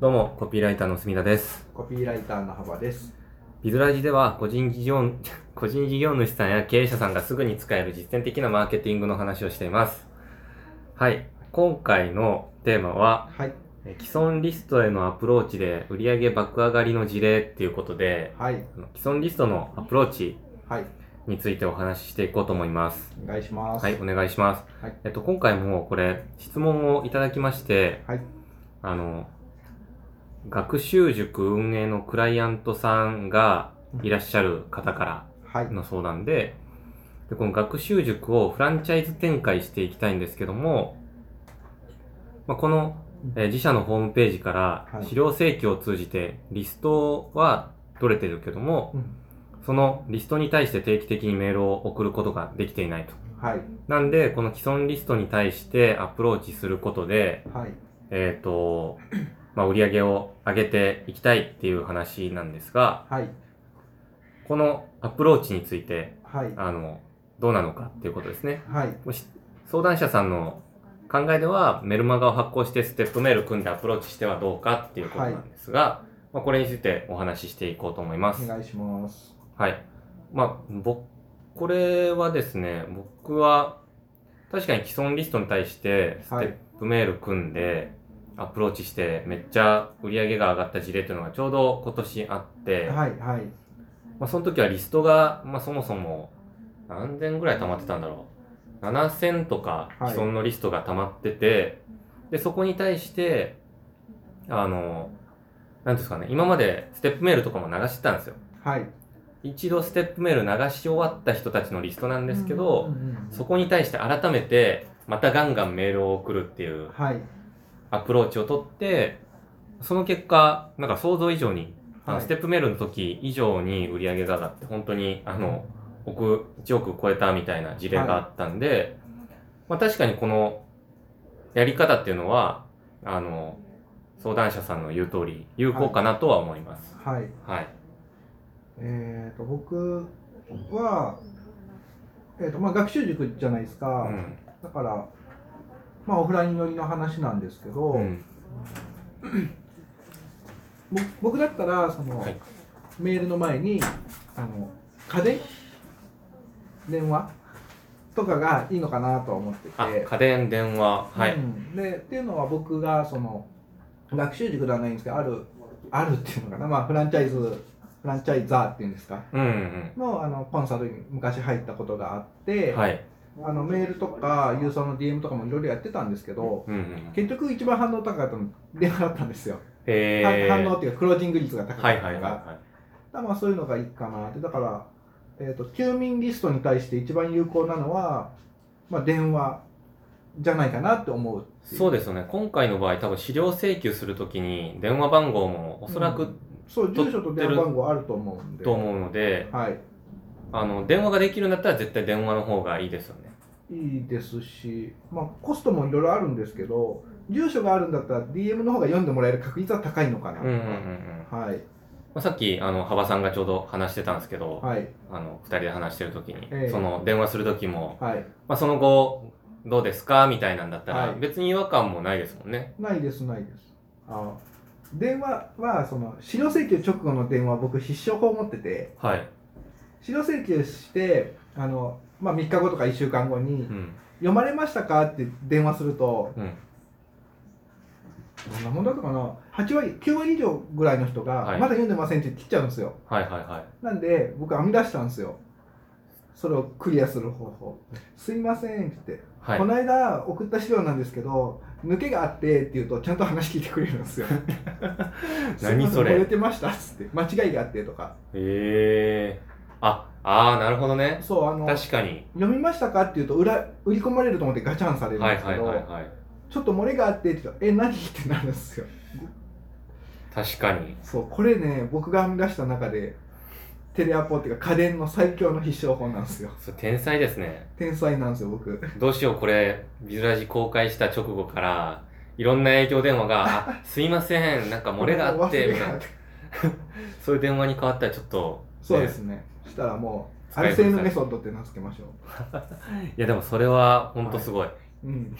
どうも、コピーライターの墨田です。コピーライターの幅です。ビズラジでは、個人事業、個人事業主さんや経営者さんがすぐに使える実践的なマーケティングの話をしています。はい。今回のテーマは、はい。え既存リストへのアプローチで売上爆上がりの事例っていうことで、はい。既存リストのアプローチはい。についてお話ししていこうと思います。お願いします。はい、お願いします。はいえっと、今回もこれ、質問をいただきまして、はい。あの、学習塾運営のクライアントさんがいらっしゃる方かはいら。の相談で、でこの学習塾をフランチャイズ展開していきたいんですけども、まあ、この、えー自社のホームページからはい資料請求を通じてリストは取れてるけども、うんそのリストに対して定期的にメールを送ることができていないと。はい。なんで、この既存リストに対してアプローチすることで、はい。えっ、と、まあ、売り上げを上げていきたいっていう話なんですが、はい。このアプローチについて、はい。あの、どうなのかっていうことですね。はい。もし相談者さんの考えでは、メルマガを発行してステップメール組んでアプローチしてはどうかっていうことなんですが、まあ、これについてお話ししていこうと思います。お願いします。はい。まあ、僕、これはですね、僕は、確かに既存リストに対して、ステップメール組んで、アプローチして、めっちゃ売り上げが上がった事例というのがちょうど今年あって、はい。はい。まあ、その時はリストが、まあ、そもそも、何千ぐらい溜まってたんだろう。7000とかはい既存のリストが溜まってて、で、そこに対して、あの、なんですかね、今までステップメールとかも流してたんですよ。はい。一度ステップメール流し終わった人たちのリストなんですけど、そこに対して改めてまたガンガンメールを送るっていうはい。アプローチを取って、その結果、なんか想像以上に、あのはいステップメールの時以上に売り上げが上がって、本当にあの、億、1億超えたみたいな事例があったんで、まあ確かにこのやり方っていうのは、あの、相談者さんの言う通り有効かなとは思います。はい。はい。えっ、と、僕は、えっ、と、まあ、学習塾じゃないですか。うん。だから、まあ、オフライン寄りの話なんですけど、うん。ぼ僕だったら、その、はいメールの前に、あの、家電？電話？とかがいいのかなと思ってて。あ、家電、電話、はい。うん、でっていうのは僕がその学習塾ではないんですけどあるあるっていうのかな、まあ、フランチャイズフランチャイザーっていうんですかうんうんのあのコンサルに昔入ったことがあっうて、ん。はい。あのメールとか郵送の DM とかもいろいろやってたんですけどうんうん。結局一番反応高かったの電話だったんですよ、反応っていうかクロージング率が高かったのが、だまあそういうのがいいかな。ってだから、えー、と休眠リストに対して一番有効なのは、まあ、電話じゃないかなって思うい。そうですよね。今回の場合、多分資料請求するときに電話番号もおそらくうん。そう住所と電話番号あると思うんで。と思うので、はいあの、電話ができるんだったら絶対電話の方がいいですよね。いいですし、まあ、コストもいろいろあるんですけど住所があるんだったら DM の方が読んでもらえる確率は高いのかな、うんうんうんうん。はいまあ、さっき、あの、幅さんがちょうど話してたんですけど、はいあの、二人で話してるときに、ええその、電話するときも、はいまあ、その後、どうですかみたいなんだったら、はい別に違和感もないですもんね。ないですないですあ電話はその資料請求直後の電話僕必勝法持っててはい。資料請求してあの、まあ、3日後とか1週間後にうん。「読まれましたか?」って電話するとうん。どんなもんだったかな？8割9割以上ぐらいの人が「はいまだ読んでません」って切っちゃうんですよはいはいはい。なんで僕編み出したんですよそれをクリアする方法「すいません」って言って、はいこ。の間送った資料なんですけど抜けがあってって言うとちゃんと話聞いてくれるんですよ 何それ漏れてましたっつって間違いがあってとかへえ。あ、あー、なるほどね。そうあの確かに。読みましたかって言うと裏売り込まれると思ってガチャンされるんはいですけど、はいはいはい。ちょっと漏れがあってって言うと「え何?」ってなるんですよ確かに。そうこれね僕が編み出した中でテレアポっていうか家電の最強の必勝法なんですよそれ天才ですね。天才なんですよ僕どうしよう、これ、ビズラジ公開した直後から、いろんな営業電話が、あ、すいません、なんか漏れがあって、みたいな そういう電話に変わったらちょっと、そうですねそしたらもうアルセーヌメソッドって名付けましょう。いやでもそれは本当すごい。うん、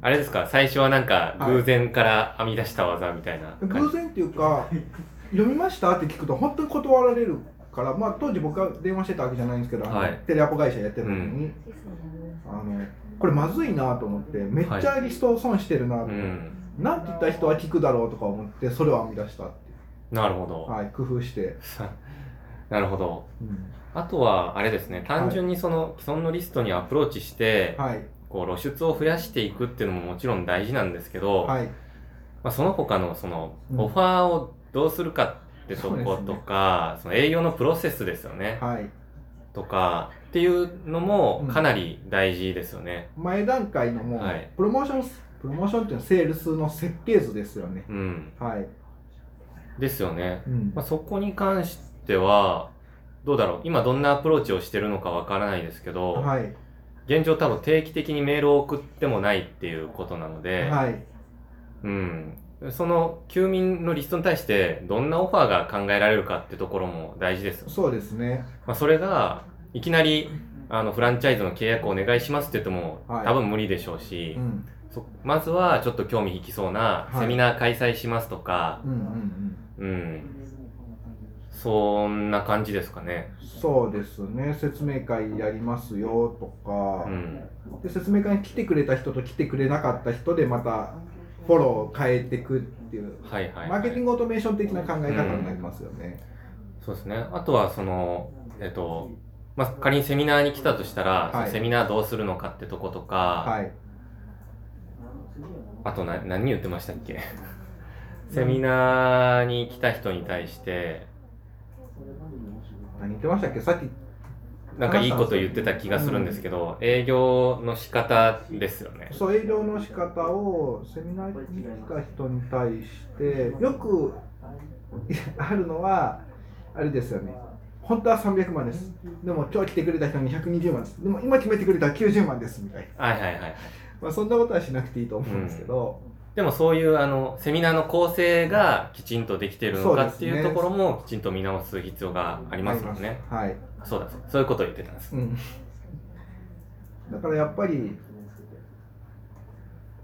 あれですか？最初はなんかはい偶然から編み出した技みたいな感じ、偶然っていうか読みました？って聞くと本当に断られるから、まあ、当時僕は電話してたわけじゃないんですけど、はい。テレアポ会社やってる時に、あのこれまずいなと思ってめっちゃリストを損してるなと。思って、うん。なんて言ったら人は聞くだろうとか思ってそれを編み出したっていなるほど、う、はい、工夫して、なるほど。うん。あとはあれですね。単純にその既存のリストにアプローチして、はい。こう露出を増やしていくっていうのももちろん大事なんですけど、はい。まあ、その他のそのうん。オファーをどうするかってとことか、その営業のプロセスですよね、はい。とかっていうのもうん。かなり大事ですよね。前段階のもう、はい。プロモーションプロモーションっていうのはセールスの設計図ですよね。うん、はい、ですよね。うん。まあ、そこに関してはどうだろう？今どんなアプローチをしてるのかわからないですけど、はい。現状多分定期的にメールを送ってもないっていうことなので、はい。うん、その休眠のリストに対してどんなオファーが考えられるかってところも大事ですよ、そうですね。まあ、それがいきなりあのフランチャイズの契約をお願いしますって言っても、はい。多分無理でしょうしう、ん。そまずはちょっと興味引きそうなはいセミナー開催しますとか、うんうんうん。うん、そんな感じですかね。そうですね。説明会やりますよとか。う、ん、で説明会に来てくれた人と来てくれなかった人でまたフォローを変えていくっていう、はいはい、はい、マーケティングオートメーション的な考え方になりますよね、そうですね。あとはその、えっと、まあ、仮にセミナーに来たとしたら、はい。セミナーどうするのかってとことか、はい。あとな何言ってましたっけ？セミナーに来た人に対して、何言ってましたっけ？さっきなんかいいこと言ってた気がするんですけど、営業の仕方ですよね。そう営業の仕方をセミナーに来た人に対してよくあるのはあれですよね。本当は300万です。でも今日来てくれた人に120万です。でも今決めてくれたら90万ですみたいな、はいはいはい。まあ、そんなことはしなくていいと思うんですけど、でもそういうあのセミナーの構成がきちんとできているのかっていうところもきちんと見直す必要がありますもんね。はい、そうだそうそういうことを言ってたんです。うん、だからやっぱり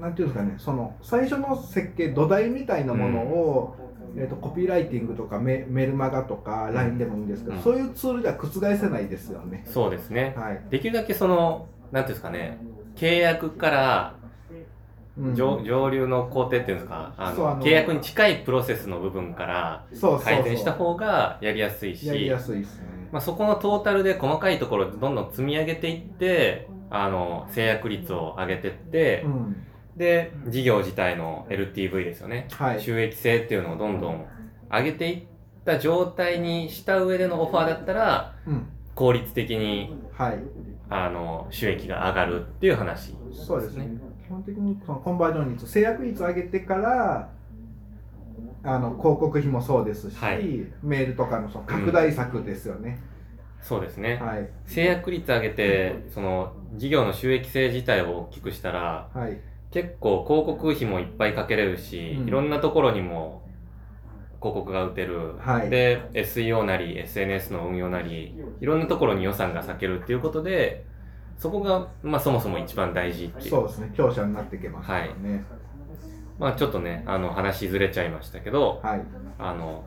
なんていうんですかね。その最初の設計土台みたいなものを、えー、とコピーライティングとかメメルマガとか LINE でもいいんですけど、うん。そういうツールでは覆せないですよね。そうですね。はい。できるだけその、なんていうんですかね、契約からうん上上流の工程っていうんですか、あのの契約に近いプロセスの部分から改善した方がやりやすいし、やりやすいですね。まあ、そこのトータルで細かいところをどんどん積み上げていって、あの、制約率を上げていって、うん。で、事業自体の LTV ですよね。はい。収益性っていうのをどんどん上げていった状態にした上でのオファーだったら、うん効率的に、はい、あの、収益が上がるっていう話そうですね。基本的にそのコンバージョン率、制約率上げてから、あの広告費もそうですし、はいメールとかのその拡大策ですよね。そうですね。はい、制約率上げて、その、事業の収益性自体を大きくしたら、はい、結構広告費もいっぱいかけれるし、うんいろんなところにも広告が打てる。はいで、SEO なり SNS の運用なり、いろんなところに予算が割けるっていうことで、そこが、まあそもそも一番大事っていう。そうですね。強者になっていけますからね。まあちょっとね、あの話ずれちゃいましたけど、はい、あの、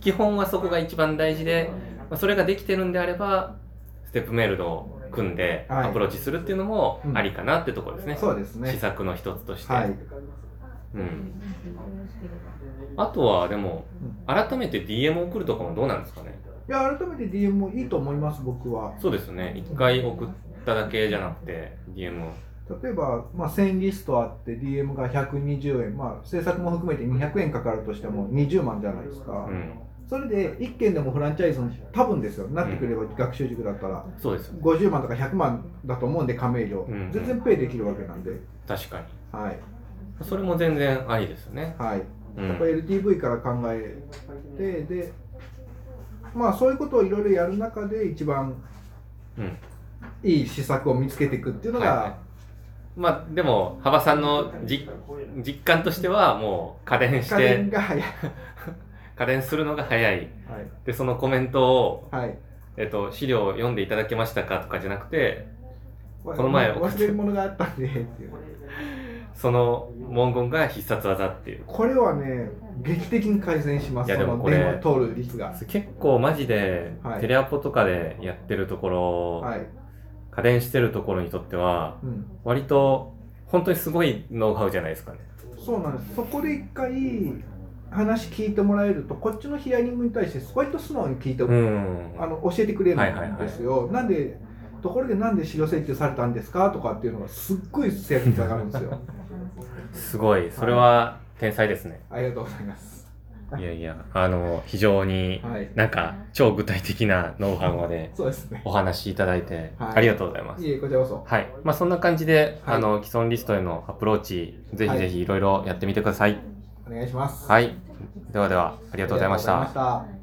基本はそこが一番大事で、まあ、それができてるんであれば、ステップメールドを組んではいアプローチするっていうのもうんありかなってところですね。そうです施ね。策の一つとして。はい、うん。あとは、でも、改めて DM 送るとかもどうなんですかね？いや改めて DM もいいと思います。僕は。そうですよね。一回送っただけじゃなくて、DM を。例えば、まあ、1000リストあって DM が120円、まあ、制作も含めて200円かかるとしても20万じゃないですか。うん。それで1件でもフランチャイズに多分ですよ、なってくれば学習塾だったら、そうですよね。50万とか100万だと思うんで、加盟料、うん全然ペイできるわけなんで、確かに。はい、それも全然ありですよね。はい、うんやっぱり LTV から考えて、で、まあそういうことをいろいろやる中で、一番うん。いい施策を見つけていくっていうのが、はいはいまあ、でも、幅さんの実実感としては、もう、家電し家電て、が早い。家電するのが早い。はいで、そのコメントを、はいえっと、資料を読んでいただけましたかとかじゃなくて、この前忘れ物があったんでっていうその文言が必殺技っていう。これはね劇的に改善します。いやそのでもこれ電話通る率が。結構マジではい。テレアポとかでやってるところ、はい、家電してるところにとってはうん、割と本当にすごいノウハウじゃないですかね。そうなんです。そこで一回話聞いてもらえるとこっちのヒアリングに対して割と素直に聞いて、うん。あの教えてくれるはいはいはいんですよ、なんでところでなんで資料請求されたんですかとかっていうのがすっごい制約につながるんですよ すごい。それは天才ですね。ありがとうございますいやいや、あの、非常にはいなんか超具体的なノウハウまでそうですねお話しいただいてはいありがとうございます。いえこちらこそはい。まあそんな感じで、はいあの、既存リストへのアプローチ、ぜひぜひいろいろやってみてください。お願いしますはい。ではでは、ありがとうございました